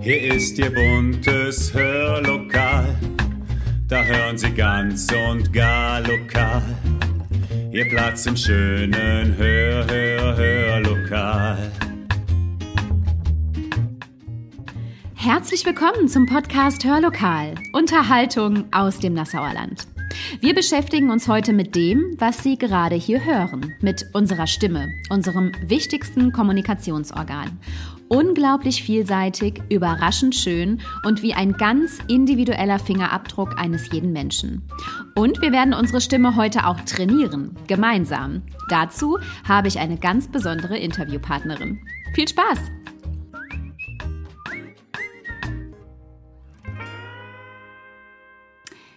Hier ist Ihr buntes Hörlokal, da hören Sie ganz und gar lokal. Ihr Platz im schönen Hör, Hör, Hörlokal. Herzlich willkommen zum Podcast Hörlokal, Unterhaltung aus dem Nassauer Land. Wir beschäftigen uns heute mit dem, was Sie gerade hier hören, mit unserer Stimme, unserem wichtigsten Kommunikationsorgan. Unglaublich vielseitig, überraschend schön und wie ein ganz individueller Fingerabdruck eines jeden Menschen. Und wir werden unsere Stimme heute auch trainieren, gemeinsam. Dazu habe ich eine ganz besondere Interviewpartnerin. Viel Spaß!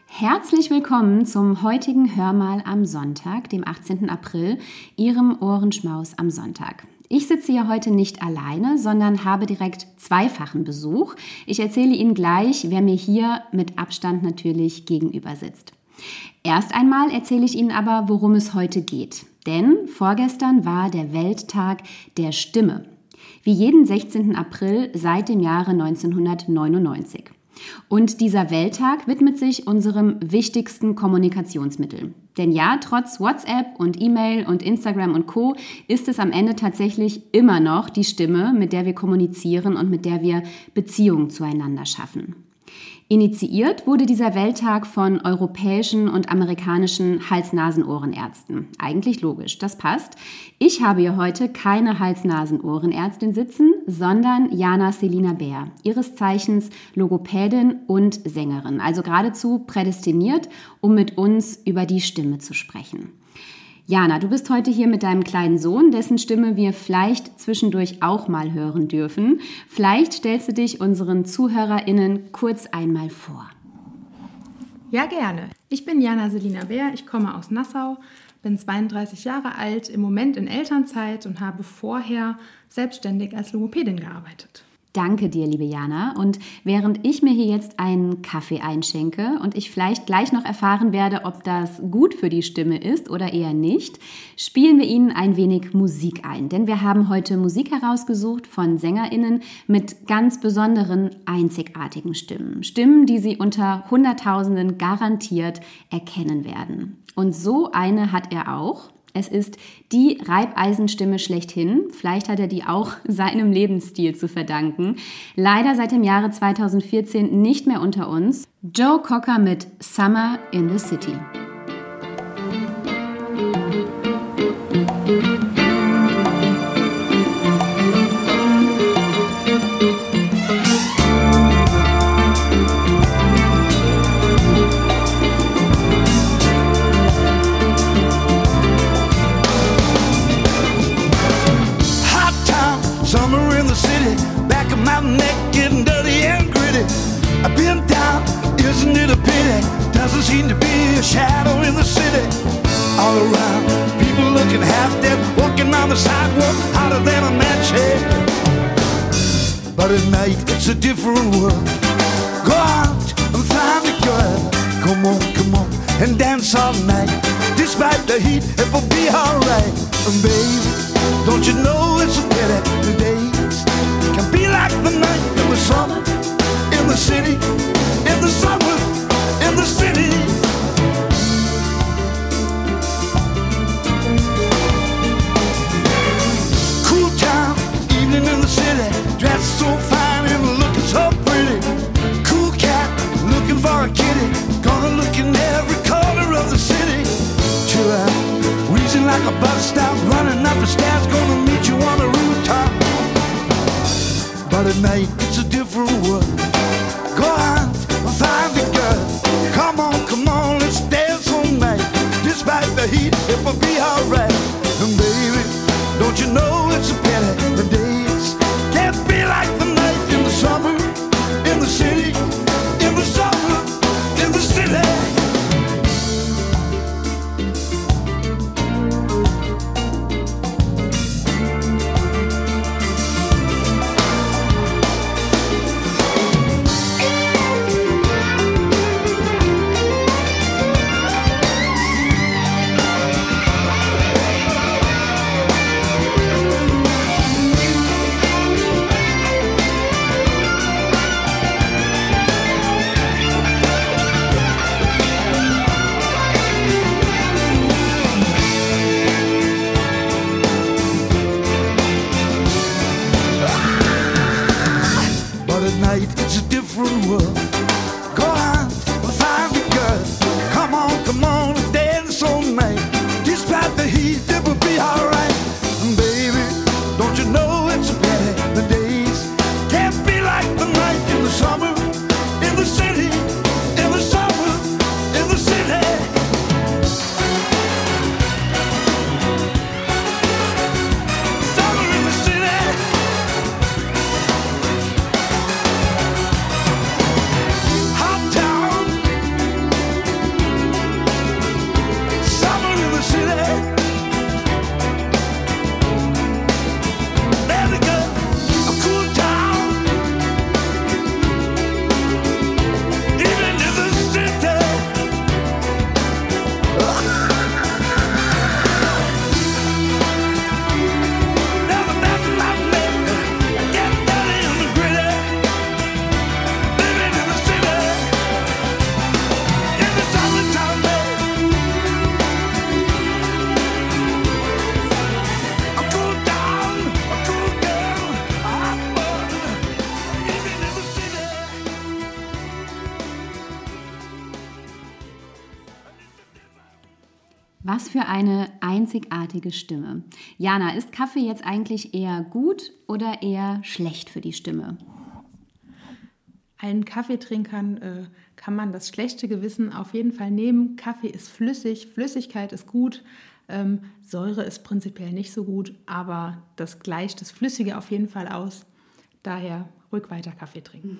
Herzlich willkommen zum heutigen Hörmal am Sonntag, dem 18. April, Ihrem Ohrenschmaus am Sonntag. Ich sitze hier heute nicht alleine, sondern habe direkt zweifachen Besuch. Ich erzähle Ihnen gleich, wer mir hier mit Abstand natürlich gegenüber sitzt. Erst einmal erzähle ich Ihnen aber, worum es heute geht. Denn vorgestern war der Welttag der Stimme. Wie jeden 16. April seit dem Jahre 1999. Und dieser Welttag widmet sich unserem wichtigsten Kommunikationsmittel. Denn ja, trotz WhatsApp und E-Mail und Instagram und Co ist es am Ende tatsächlich immer noch die Stimme, mit der wir kommunizieren und mit der wir Beziehungen zueinander schaffen. Initiiert wurde dieser Welttag von europäischen und amerikanischen Hals-Nasen-Ohrenärzten. Eigentlich logisch, das passt. Ich habe hier heute keine Hals-Nasen-Ohrenärztin sitzen, sondern Jana Selina Bär, ihres Zeichens Logopädin und Sängerin, also geradezu prädestiniert, um mit uns über die Stimme zu sprechen. Jana, du bist heute hier mit deinem kleinen Sohn, dessen Stimme wir vielleicht zwischendurch auch mal hören dürfen. Vielleicht stellst du dich unseren ZuhörerInnen kurz einmal vor. Ja, gerne. Ich bin Jana Selina Bär, ich komme aus Nassau, bin 32 Jahre alt, im Moment in Elternzeit und habe vorher selbstständig als Logopädin gearbeitet. Danke dir, liebe Jana. Und während ich mir hier jetzt einen Kaffee einschenke und ich vielleicht gleich noch erfahren werde, ob das gut für die Stimme ist oder eher nicht, spielen wir Ihnen ein wenig Musik ein. Denn wir haben heute Musik herausgesucht von SängerInnen mit ganz besonderen, einzigartigen Stimmen. Stimmen, die Sie unter Hunderttausenden garantiert erkennen werden. Und so eine hat er auch. Es ist die Reibeisenstimme schlechthin. Vielleicht hat er die auch seinem Lebensstil zu verdanken. Leider seit dem Jahre 2014 nicht mehr unter uns. Joe Cocker mit Summer in the City. doesn't seem to be a shadow in the city. All around, people looking half dead, walking on the sidewalk, hotter than a match head. But at night, it's a different world. Go out and find a girl. Come on, come on, and dance all night. Despite the heat, it will be alright. And baby, don't you know it's a pity the days can be like the night. There was summer in the city. bus stop, running up the stairs, gonna meet you on the rooftop. But at night. Einzigartige Stimme. Jana, ist Kaffee jetzt eigentlich eher gut oder eher schlecht für die Stimme? Allen Kaffeetrinkern äh, kann man das schlechte Gewissen auf jeden Fall nehmen. Kaffee ist flüssig, Flüssigkeit ist gut, ähm, Säure ist prinzipiell nicht so gut, aber das gleicht das Flüssige auf jeden Fall aus. Daher ruhig weiter Kaffee trinken.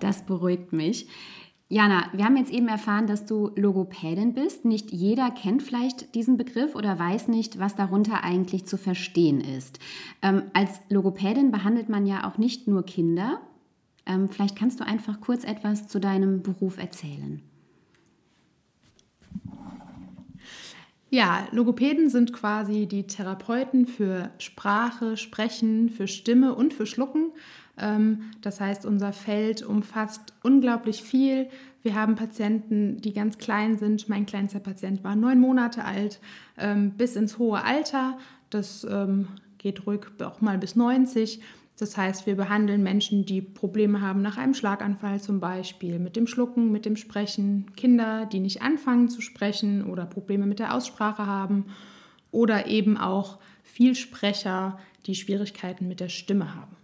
Das beruhigt mich. Jana, wir haben jetzt eben erfahren, dass du Logopädin bist. Nicht jeder kennt vielleicht diesen Begriff oder weiß nicht, was darunter eigentlich zu verstehen ist. Ähm, als Logopädin behandelt man ja auch nicht nur Kinder. Ähm, vielleicht kannst du einfach kurz etwas zu deinem Beruf erzählen. Ja, Logopäden sind quasi die Therapeuten für Sprache, Sprechen, für Stimme und für Schlucken. Ähm, Das heißt, unser Feld umfasst unglaublich viel. Wir haben Patienten, die ganz klein sind. Mein kleinster Patient war neun Monate alt, ähm, bis ins hohe Alter. Das ähm, geht ruhig auch mal bis 90. Das heißt, wir behandeln Menschen, die Probleme haben nach einem Schlaganfall zum Beispiel, mit dem Schlucken, mit dem Sprechen, Kinder, die nicht anfangen zu sprechen oder Probleme mit der Aussprache haben oder eben auch Vielsprecher, die Schwierigkeiten mit der Stimme haben.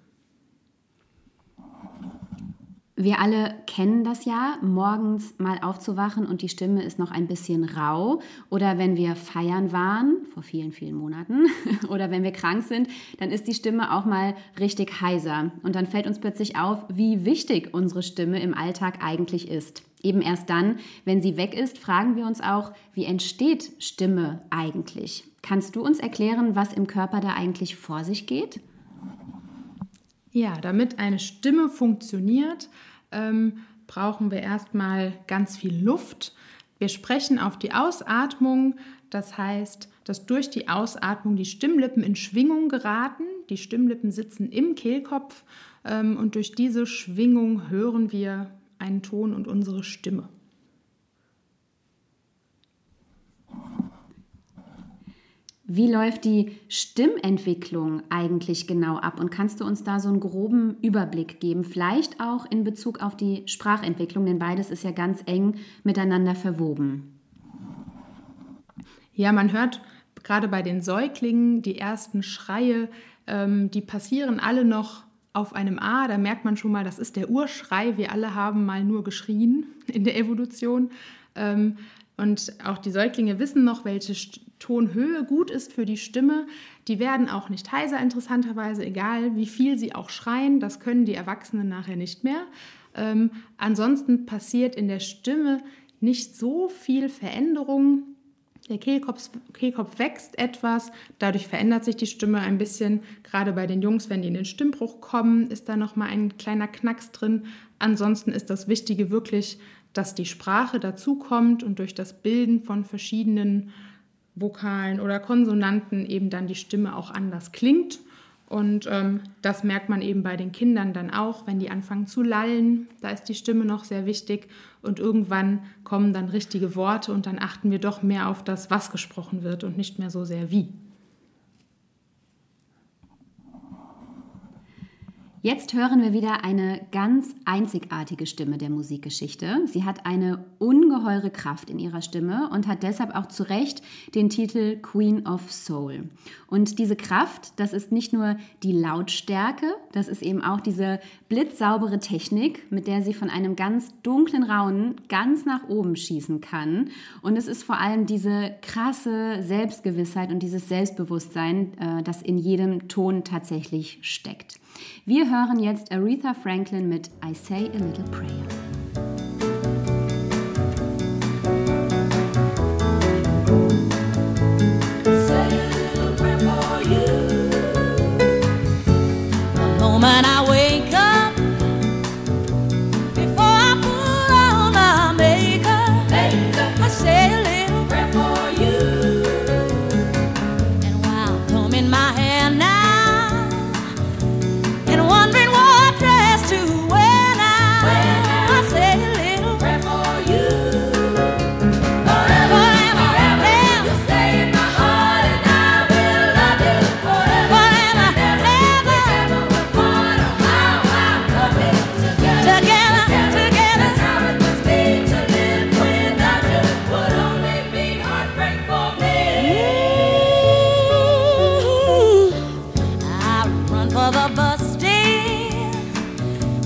Wir alle kennen das ja, morgens mal aufzuwachen und die Stimme ist noch ein bisschen rau. Oder wenn wir feiern waren, vor vielen, vielen Monaten, oder wenn wir krank sind, dann ist die Stimme auch mal richtig heiser. Und dann fällt uns plötzlich auf, wie wichtig unsere Stimme im Alltag eigentlich ist. Eben erst dann, wenn sie weg ist, fragen wir uns auch, wie entsteht Stimme eigentlich? Kannst du uns erklären, was im Körper da eigentlich vor sich geht? Ja, damit eine Stimme funktioniert, ähm, brauchen wir erstmal ganz viel Luft. Wir sprechen auf die Ausatmung, das heißt, dass durch die Ausatmung die Stimmlippen in Schwingung geraten. Die Stimmlippen sitzen im Kehlkopf ähm, und durch diese Schwingung hören wir einen Ton und unsere Stimme. Wie läuft die Stimmentwicklung eigentlich genau ab? Und kannst du uns da so einen groben Überblick geben? Vielleicht auch in Bezug auf die Sprachentwicklung, denn beides ist ja ganz eng miteinander verwoben. Ja, man hört gerade bei den Säuglingen die ersten Schreie, ähm, die passieren alle noch auf einem A. Da merkt man schon mal, das ist der Urschrei. Wir alle haben mal nur geschrien in der Evolution. Ähm, und auch die Säuglinge wissen noch, welche Tonhöhe gut ist für die Stimme. Die werden auch nicht heiser, interessanterweise, egal wie viel sie auch schreien. Das können die Erwachsenen nachher nicht mehr. Ähm, ansonsten passiert in der Stimme nicht so viel Veränderung. Der Kehlkopf, Kehlkopf wächst etwas, dadurch verändert sich die Stimme ein bisschen. Gerade bei den Jungs, wenn die in den Stimmbruch kommen, ist da nochmal ein kleiner Knacks drin. Ansonsten ist das Wichtige wirklich, dass die Sprache dazukommt und durch das Bilden von verschiedenen Vokalen oder Konsonanten eben dann die Stimme auch anders klingt. Und ähm, das merkt man eben bei den Kindern dann auch, wenn die anfangen zu lallen. Da ist die Stimme noch sehr wichtig. Und irgendwann kommen dann richtige Worte und dann achten wir doch mehr auf das, was gesprochen wird und nicht mehr so sehr wie. Jetzt hören wir wieder eine ganz einzigartige Stimme der Musikgeschichte. Sie hat eine ungeheure Kraft in ihrer Stimme und hat deshalb auch zu Recht den Titel Queen of Soul. Und diese Kraft, das ist nicht nur die Lautstärke, das ist eben auch diese blitzsaubere Technik, mit der sie von einem ganz dunklen Raunen ganz nach oben schießen kann. Und es ist vor allem diese krasse Selbstgewissheit und dieses Selbstbewusstsein, äh, das in jedem Ton tatsächlich steckt. Wir hören jetzt Aretha Franklin mit I Say a Little Prayer.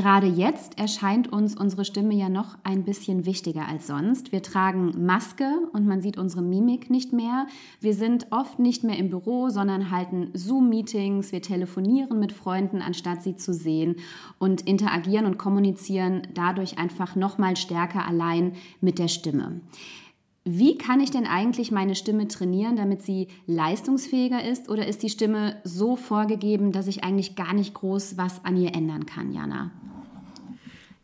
Gerade jetzt erscheint uns unsere Stimme ja noch ein bisschen wichtiger als sonst. Wir tragen Maske und man sieht unsere Mimik nicht mehr. Wir sind oft nicht mehr im Büro, sondern halten Zoom-Meetings. Wir telefonieren mit Freunden, anstatt sie zu sehen und interagieren und kommunizieren dadurch einfach noch mal stärker allein mit der Stimme. Wie kann ich denn eigentlich meine Stimme trainieren, damit sie leistungsfähiger ist? Oder ist die Stimme so vorgegeben, dass ich eigentlich gar nicht groß was an ihr ändern kann, Jana?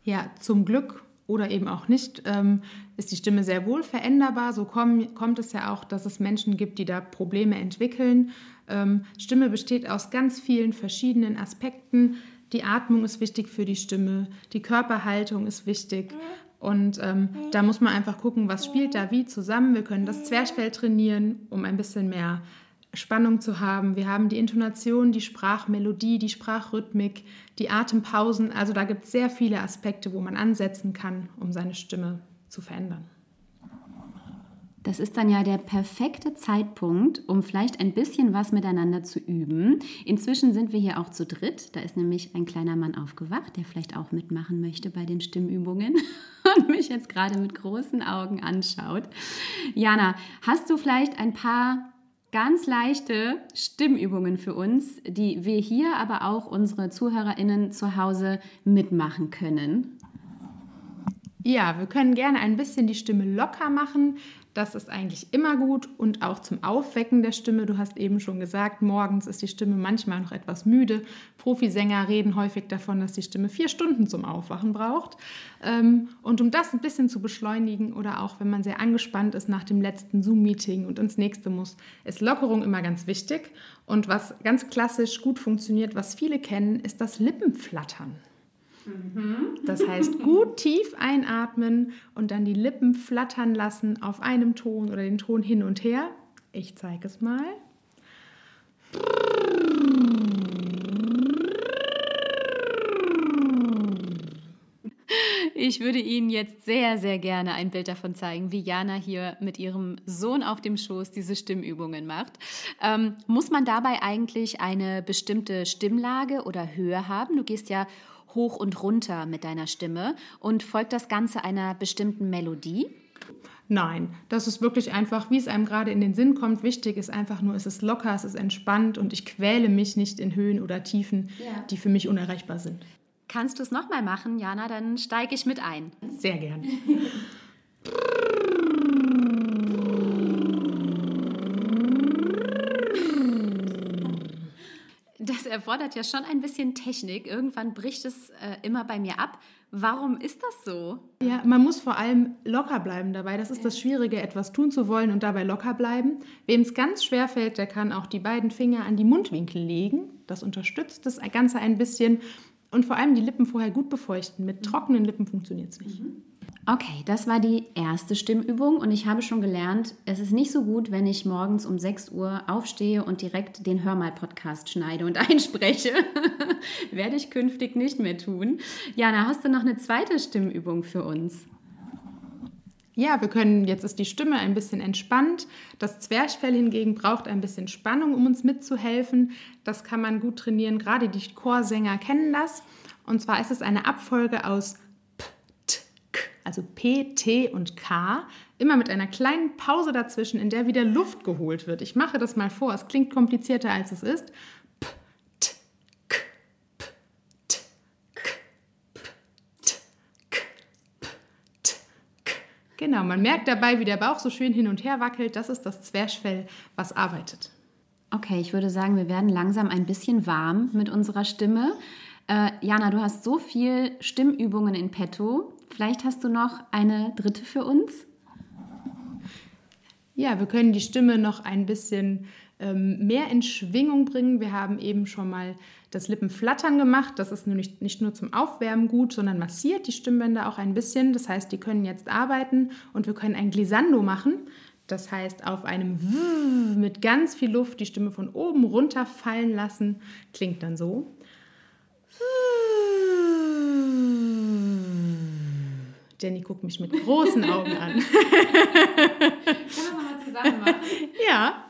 Ja, zum Glück oder eben auch nicht, ähm, ist die Stimme sehr wohl veränderbar. So komm, kommt es ja auch, dass es Menschen gibt, die da Probleme entwickeln. Ähm, Stimme besteht aus ganz vielen verschiedenen Aspekten. Die Atmung ist wichtig für die Stimme, die Körperhaltung ist wichtig. Und ähm, da muss man einfach gucken, was spielt da wie zusammen. Wir können das Zwerchfell trainieren, um ein bisschen mehr Spannung zu haben. Wir haben die Intonation, die Sprachmelodie, die Sprachrhythmik, die Atempausen. Also da gibt es sehr viele Aspekte, wo man ansetzen kann, um seine Stimme zu verändern. Das ist dann ja der perfekte Zeitpunkt, um vielleicht ein bisschen was miteinander zu üben. Inzwischen sind wir hier auch zu dritt. Da ist nämlich ein kleiner Mann aufgewacht, der vielleicht auch mitmachen möchte bei den Stimmübungen und mich jetzt gerade mit großen Augen anschaut. Jana, hast du vielleicht ein paar ganz leichte Stimmübungen für uns, die wir hier, aber auch unsere ZuhörerInnen zu Hause mitmachen können? Ja, wir können gerne ein bisschen die Stimme locker machen. Das ist eigentlich immer gut und auch zum Aufwecken der Stimme. Du hast eben schon gesagt, morgens ist die Stimme manchmal noch etwas müde. Profisänger reden häufig davon, dass die Stimme vier Stunden zum Aufwachen braucht. Ähm, und um das ein bisschen zu beschleunigen oder auch wenn man sehr angespannt ist nach dem letzten Zoom-Meeting und ins nächste muss, ist Lockerung immer ganz wichtig. Und was ganz klassisch gut funktioniert, was viele kennen, ist das Lippenflattern. Das heißt, gut tief einatmen und dann die Lippen flattern lassen auf einem Ton oder den Ton hin und her. Ich zeige es mal. Ich würde Ihnen jetzt sehr, sehr gerne ein Bild davon zeigen, wie Jana hier mit ihrem Sohn auf dem Schoß diese Stimmübungen macht. Ähm, muss man dabei eigentlich eine bestimmte Stimmlage oder Höhe haben? Du gehst ja hoch und runter mit deiner Stimme und folgt das Ganze einer bestimmten Melodie? Nein, das ist wirklich einfach, wie es einem gerade in den Sinn kommt. Wichtig ist einfach nur, es ist locker, es ist entspannt und ich quäle mich nicht in Höhen oder Tiefen, Ja. die für mich unerreichbar sind. Kannst du es nochmal machen, Jana? Dann steige ich mit ein. Sehr gern. Das erfordert ja schon ein bisschen Technik. Irgendwann bricht es äh, immer bei mir ab. Warum ist das so? Ja, man muss vor allem locker bleiben dabei. Das ist das Schwierige, etwas tun zu wollen und dabei locker bleiben. Wem es ganz schwer fällt, der kann auch die beiden Finger an die Mundwinkel legen. Das unterstützt das Ganze ein bisschen. Und vor allem die Lippen vorher gut befeuchten. Mit trockenen Lippen funktioniert es nicht. Okay, das war die erste Stimmübung und ich habe schon gelernt, es ist nicht so gut, wenn ich morgens um 6 Uhr aufstehe und direkt den Hörmal-Podcast schneide und einspreche. Werde ich künftig nicht mehr tun. Jana, hast du noch eine zweite Stimmübung für uns? Ja, wir können, jetzt ist die Stimme ein bisschen entspannt. Das Zwerchfell hingegen braucht ein bisschen Spannung, um uns mitzuhelfen. Das kann man gut trainieren. Gerade die Chorsänger kennen das. Und zwar ist es eine Abfolge aus also P, T und K. Immer mit einer kleinen Pause dazwischen, in der wieder Luft geholt wird. Ich mache das mal vor. Es klingt komplizierter, als es ist. P, T, K, P, T, K, P, T, K, P, T, K. Genau, man merkt dabei, wie der Bauch so schön hin und her wackelt. Das ist das Zwerchfell, was arbeitet. Okay, ich würde sagen, wir werden langsam ein bisschen warm mit unserer Stimme. Äh, Jana, du hast so viel Stimmübungen in petto. Vielleicht hast du noch eine dritte für uns? Ja, wir können die Stimme noch ein bisschen ähm, mehr in Schwingung bringen. Wir haben eben schon mal das Lippenflattern gemacht. Das ist nämlich nicht nur zum Aufwärmen gut, sondern massiert die Stimmbänder auch ein bisschen. Das heißt, die können jetzt arbeiten und wir können ein Glissando machen. Das heißt, auf einem W mit ganz viel Luft die Stimme von oben runter fallen lassen. Klingt dann so. Jenny guckt mich mit großen Augen an. Ja.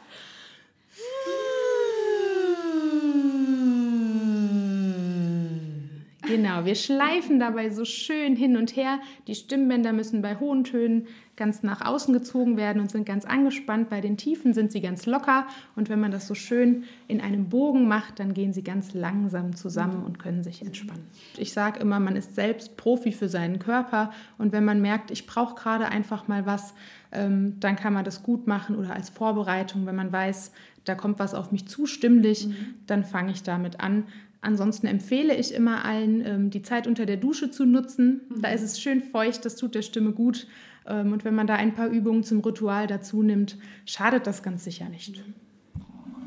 Genau, wir schleifen dabei so schön hin und her. Die Stimmbänder müssen bei hohen Tönen ganz nach außen gezogen werden und sind ganz angespannt. Bei den Tiefen sind sie ganz locker. Und wenn man das so schön in einem Bogen macht, dann gehen sie ganz langsam zusammen und können sich entspannen. Ich sage immer, man ist selbst Profi für seinen Körper. Und wenn man merkt, ich brauche gerade einfach mal was, ähm, dann kann man das gut machen oder als Vorbereitung, wenn man weiß, da kommt was auf mich zu stimmlich, dann fange ich damit an. Ansonsten empfehle ich immer allen, ähm, die Zeit unter der Dusche zu nutzen. Da ist es schön feucht, das tut der Stimme gut. Ähm, Und wenn man da ein paar Übungen zum Ritual dazu nimmt, schadet das ganz sicher nicht.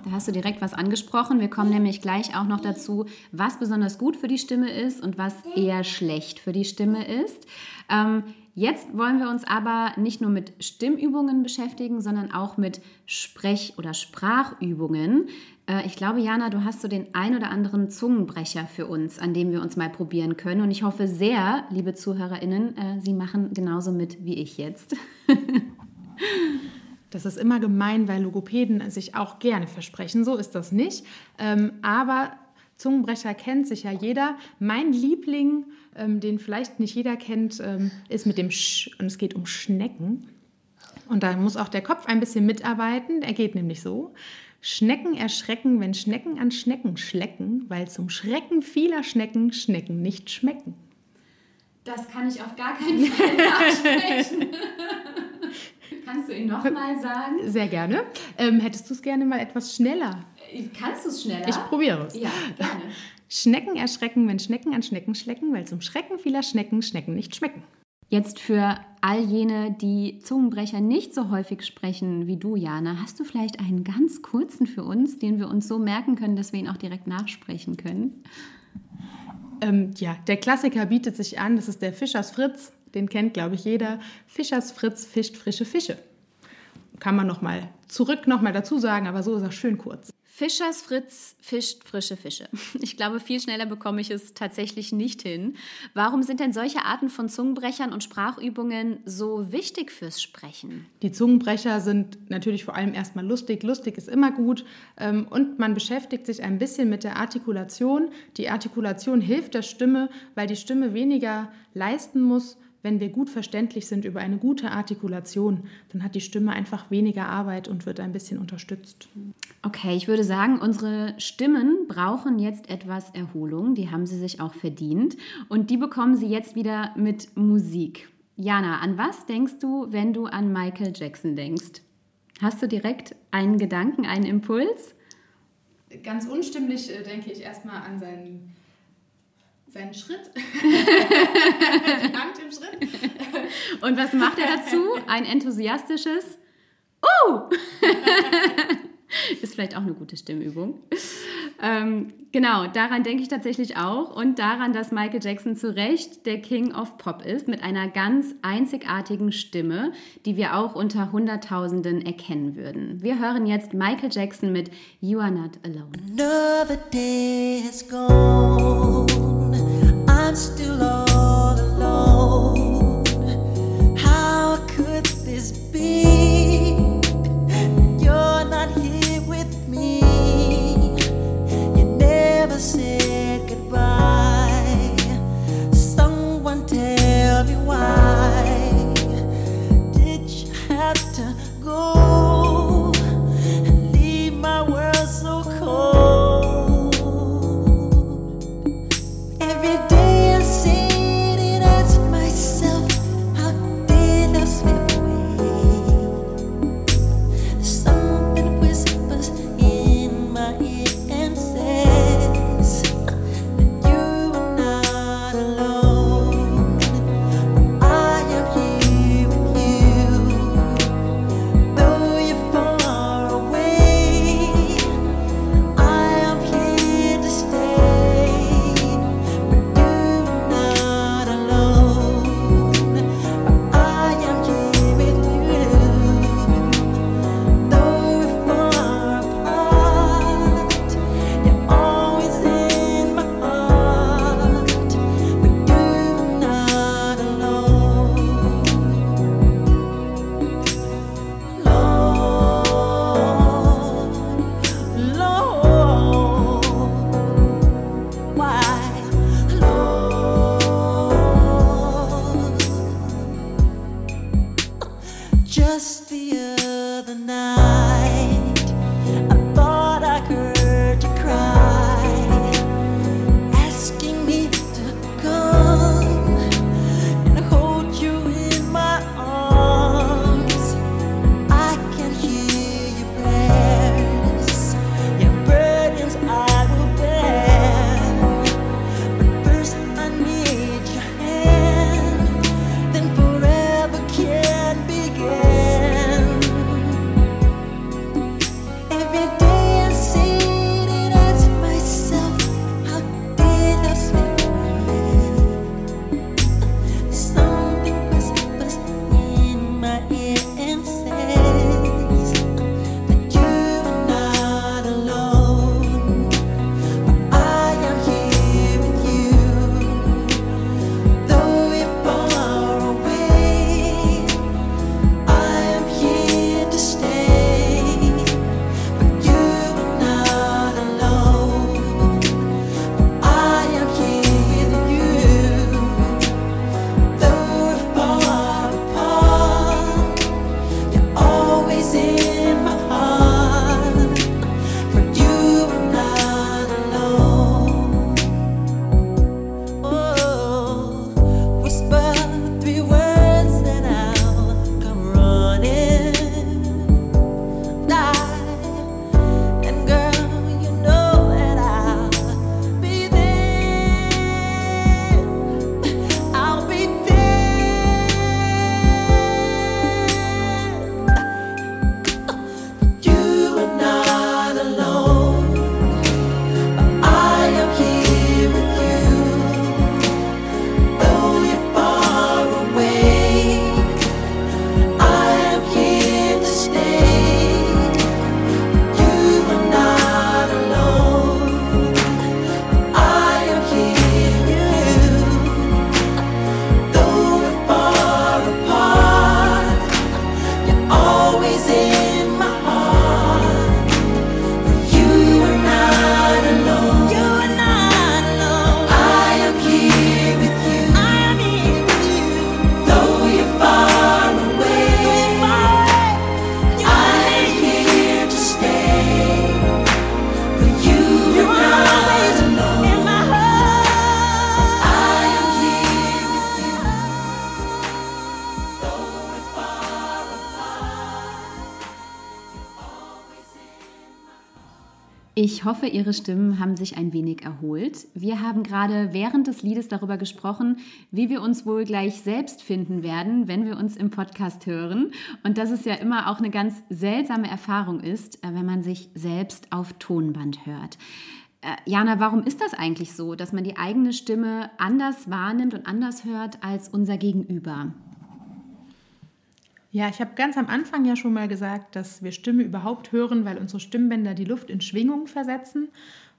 Da hast du direkt was angesprochen. Wir kommen nämlich gleich auch noch dazu, was besonders gut für die Stimme ist und was eher schlecht für die Stimme ist. Ähm, Jetzt wollen wir uns aber nicht nur mit Stimmübungen beschäftigen, sondern auch mit Sprech- oder Sprachübungen. Äh, Ich glaube, Jana, du hast so den ein oder anderen Zungenbrecher für uns, an dem wir uns mal probieren können. Und ich hoffe sehr, liebe ZuhörerInnen, äh, Sie machen genauso mit wie ich jetzt. Das ist immer gemein, weil Logopäden sich auch gerne versprechen. So ist das nicht. Ähm, aber Zungenbrecher kennt sich ja jeder. Mein Liebling, ähm, den vielleicht nicht jeder kennt, ähm, ist mit dem Sch und es geht um Schnecken. Und da muss auch der Kopf ein bisschen mitarbeiten. Er geht nämlich so. Schnecken erschrecken, wenn Schnecken an Schnecken schlecken, weil zum Schrecken vieler Schnecken Schnecken nicht schmecken. Das kann ich auf gar keinen Fall nachsprechen. Kannst du ihn nochmal sagen? Sehr gerne. Ähm, hättest du es gerne mal etwas schneller? Kannst du es schneller? Ich probiere es. Ja, gerne. Schnecken erschrecken, wenn Schnecken an Schnecken schlecken, weil zum Schrecken vieler Schnecken Schnecken nicht schmecken. Jetzt für all jene, die Zungenbrecher nicht so häufig sprechen wie du, Jana, hast du vielleicht einen ganz kurzen für uns, den wir uns so merken können, dass wir ihn auch direkt nachsprechen können? Ähm, ja, der Klassiker bietet sich an, das ist der Fischers Fritz, den kennt, glaube ich, jeder. Fischers Fritz fischt frische Fische. Kann man nochmal zurück nochmal dazu sagen, aber so ist er schön kurz. Fischers Fritz fischt frische Fische. Ich glaube, viel schneller bekomme ich es tatsächlich nicht hin. Warum sind denn solche Arten von Zungenbrechern und Sprachübungen so wichtig fürs Sprechen? Die Zungenbrecher sind natürlich vor allem erstmal lustig. Lustig ist immer gut. Ähm, Und man beschäftigt sich ein bisschen mit der Artikulation. Die Artikulation hilft der Stimme, weil die Stimme weniger leisten muss. Wenn wir gut verständlich sind über eine gute Artikulation, dann hat die Stimme einfach weniger Arbeit und wird ein bisschen unterstützt. Okay, ich würde sagen, unsere Stimmen brauchen jetzt etwas Erholung. Die haben sie sich auch verdient. Und die bekommen sie jetzt wieder mit Musik. Jana, an was denkst du, wenn du an Michael Jackson denkst? Hast du direkt einen Gedanken, einen Impuls? Ganz unstimmlich äh, denke ich erstmal an seinen, seinen Schritt. die. Und was macht er dazu? Ein enthusiastisches Uh! Ist vielleicht auch eine gute Stimmübung. Ähm, genau, daran denke ich tatsächlich auch und daran, dass Michael Jackson zu Recht der King of Pop ist mit einer ganz einzigartigen Stimme, die wir auch unter Hunderttausenden erkennen würden. Wir hören jetzt Michael Jackson mit You Are Not Alone. Another day has gone. I'm still all be? Ich hoffe, Ihre Stimmen haben sich ein wenig erholt. Wir haben gerade während des Liedes darüber gesprochen, wie wir uns wohl gleich selbst finden werden, wenn wir uns im Podcast hören. Und dass es ja immer auch eine ganz seltsame Erfahrung ist, äh, wenn man sich selbst auf Tonband hört. Äh, Jana, warum ist das eigentlich so, dass man die eigene Stimme anders wahrnimmt und anders hört als unser Gegenüber? Ja, ich habe ganz am Anfang ja schon mal gesagt, dass wir Stimme überhaupt hören, weil unsere Stimmbänder die Luft in Schwingung versetzen.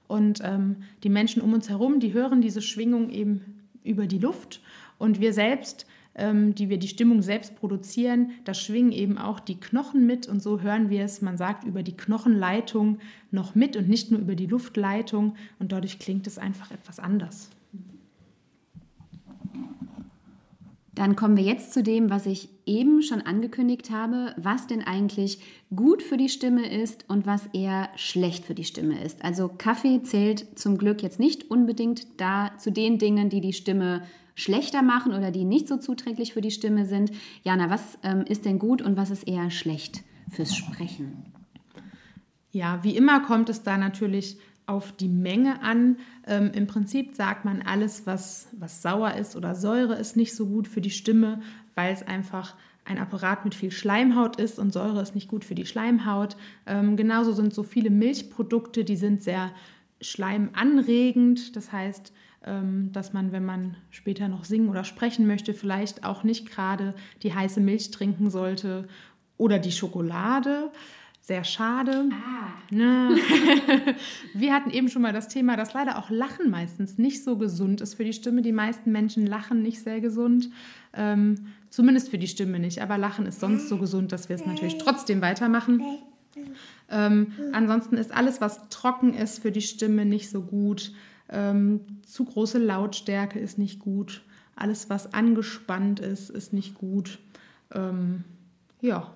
Und ähm, die Menschen um uns herum, die hören diese Schwingung eben über die Luft. Und wir selbst, ähm, die wir die Stimmung selbst produzieren, da schwingen eben auch die Knochen mit. Und so hören wir es, man sagt, über die Knochenleitung noch mit und nicht nur über die Luftleitung. Und dadurch klingt es einfach etwas anders. Dann kommen wir jetzt zu dem, was ich eben schon angekündigt habe, was denn eigentlich gut für die Stimme ist und was eher schlecht für die Stimme ist. Also Kaffee zählt zum Glück jetzt nicht unbedingt da zu den Dingen, die die Stimme schlechter machen oder die nicht so zuträglich für die Stimme sind. Jana, was ähm, ist denn gut und was ist eher schlecht fürs Sprechen? Ja, wie immer kommt es da natürlich auf die Menge an. Ähm, Im Prinzip sagt man, alles, was, was sauer ist oder Säure ist nicht so gut für die Stimme, weil es einfach ein Apparat mit viel Schleimhaut ist und Säure ist nicht gut für die Schleimhaut. Ähm, genauso sind so viele Milchprodukte, die sind sehr schleimanregend. Das heißt, ähm, dass man, wenn man später noch singen oder sprechen möchte, vielleicht auch nicht gerade die heiße Milch trinken sollte oder die Schokolade. Sehr schade. Ah. Ne? Wir hatten eben schon mal das Thema, dass leider auch Lachen meistens nicht so gesund ist für die Stimme. Die meisten Menschen lachen nicht sehr gesund. Ähm, zumindest für die Stimme nicht. Aber Lachen ist sonst so gesund, dass wir es natürlich trotzdem weitermachen. Ähm, ansonsten ist alles, was trocken ist für die Stimme, nicht so gut. Ähm, zu große Lautstärke ist nicht gut. Alles, was angespannt ist, ist nicht gut. Ähm, ja,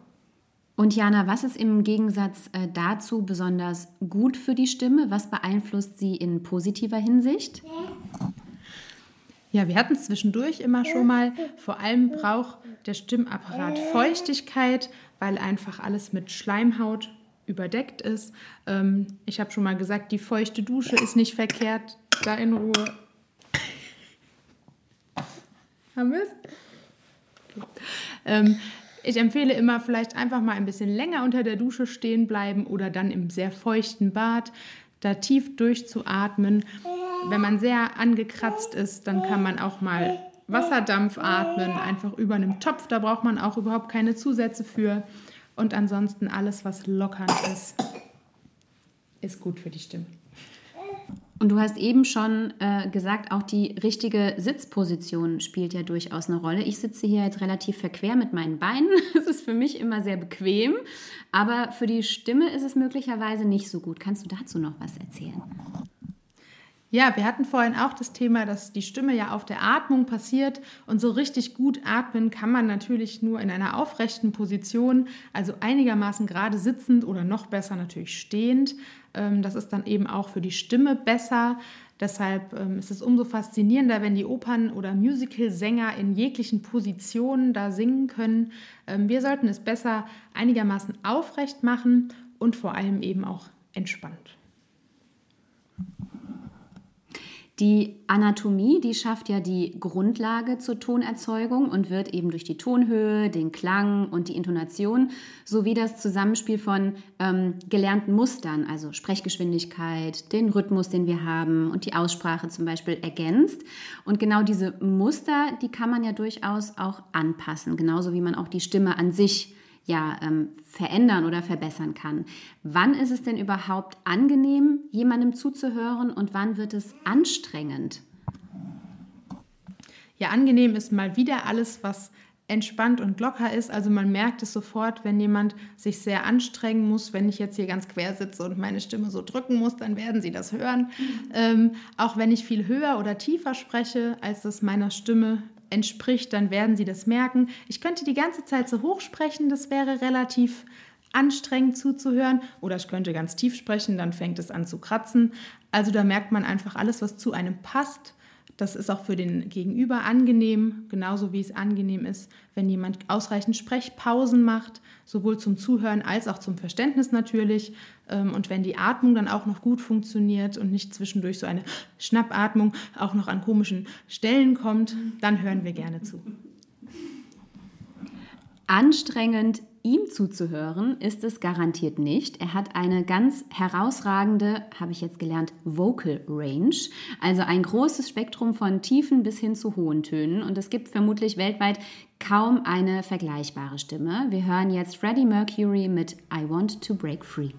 Und Jana, was ist im Gegensatz äh, dazu besonders gut für die Stimme? Was beeinflusst sie in positiver Hinsicht? Ja, wir hatten zwischendurch immer schon mal. Vor allem braucht der Stimmapparat Feuchtigkeit, weil einfach alles mit Schleimhaut überdeckt ist. Ähm, ich habe schon mal gesagt, die feuchte Dusche ist nicht verkehrt. Da in Ruhe. Haben wir es? Ähm, ich empfehle immer vielleicht einfach mal ein bisschen länger unter der Dusche stehen bleiben oder dann im sehr feuchten Bad, da tief durchzuatmen. Wenn man sehr angekratzt ist, dann kann man auch mal Wasserdampf atmen, einfach über einem Topf. Da braucht man auch überhaupt keine Zusätze für. Und ansonsten alles, was lockernd ist, ist gut für die Stimme. Und du hast eben schon äh, gesagt, auch die richtige Sitzposition spielt ja durchaus eine Rolle. Ich sitze hier jetzt relativ verquer mit meinen Beinen. Das ist für mich immer sehr bequem. Aber für die Stimme ist es möglicherweise nicht so gut. Kannst du dazu noch was erzählen? Ja, wir hatten vorhin auch das Thema, dass die Stimme ja auf der Atmung passiert und so richtig gut atmen kann man natürlich nur in einer aufrechten Position, also einigermaßen gerade sitzend oder noch besser natürlich stehend. Ähm, Das ist dann eben auch für die Stimme besser. Deshalb ähm, ist es umso faszinierender, wenn die Opern- oder Musicalsänger in jeglichen Positionen da singen können. Ähm, Wir sollten es besser einigermaßen aufrecht machen und vor allem eben auch entspannt. Die Anatomie, die schafft ja die Grundlage zur Tonerzeugung und wird eben durch die Tonhöhe, den Klang und die Intonation sowie das Zusammenspiel von ähm, gelernten Mustern, also Sprechgeschwindigkeit, den Rhythmus, den wir haben und die Aussprache zum Beispiel ergänzt. Und genau diese Muster, die kann man ja durchaus auch anpassen, genauso wie man auch die Stimme an sich ja ähm, verändern oder verbessern kann. Wann ist es denn überhaupt angenehm, jemandem zuzuhören und wann wird es anstrengend? Ja, angenehm ist mal wieder alles, was entspannt und locker ist. Also man merkt es sofort, wenn jemand sich sehr anstrengen muss. Wenn ich jetzt hier ganz quer sitze und meine Stimme so drücken muss, dann werden Sie das hören. Ähm, auch wenn ich viel höher oder tiefer spreche, als das meiner Stimme entspricht, dann werden Sie das merken. Ich könnte die ganze Zeit so hoch sprechen, das wäre relativ anstrengend zuzuhören. Oder ich könnte ganz tief sprechen, dann fängt es an zu kratzen. Also da merkt man einfach alles, was zu einem passt. Das ist auch für den Gegenüber angenehm, genauso wie es angenehm ist, wenn jemand ausreichend Sprechpausen macht, sowohl zum Zuhören als auch zum Verständnis natürlich. Ähm, und wenn die Atmung dann auch noch gut funktioniert und nicht zwischendurch so eine Schnappatmung auch noch an komischen Stellen kommt, dann hören wir gerne zu. Anstrengend ihm zuzuhören ist es garantiert nicht. Er hat eine ganz herausragende, habe ich jetzt gelernt, Vocal Range, also ein großes Spektrum von tiefen bis hin zu hohen Tönen und es gibt vermutlich weltweit kaum eine vergleichbare Stimme. Wir hören jetzt Freddie Mercury mit I Want to Break Free.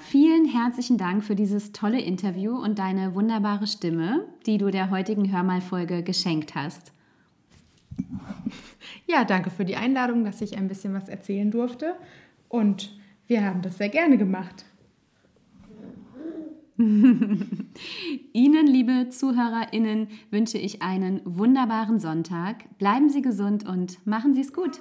vielen herzlichen Dank für dieses tolle Interview und deine wunderbare Stimme, die du der heutigen Hörmalfolge geschenkt hast. Ja, danke für die Einladung, dass ich ein bisschen was erzählen durfte. Und wir haben das sehr gerne gemacht. Ihnen, liebe ZuhörerInnen, wünsche ich einen wunderbaren Sonntag. Bleiben Sie gesund und machen Sie es gut.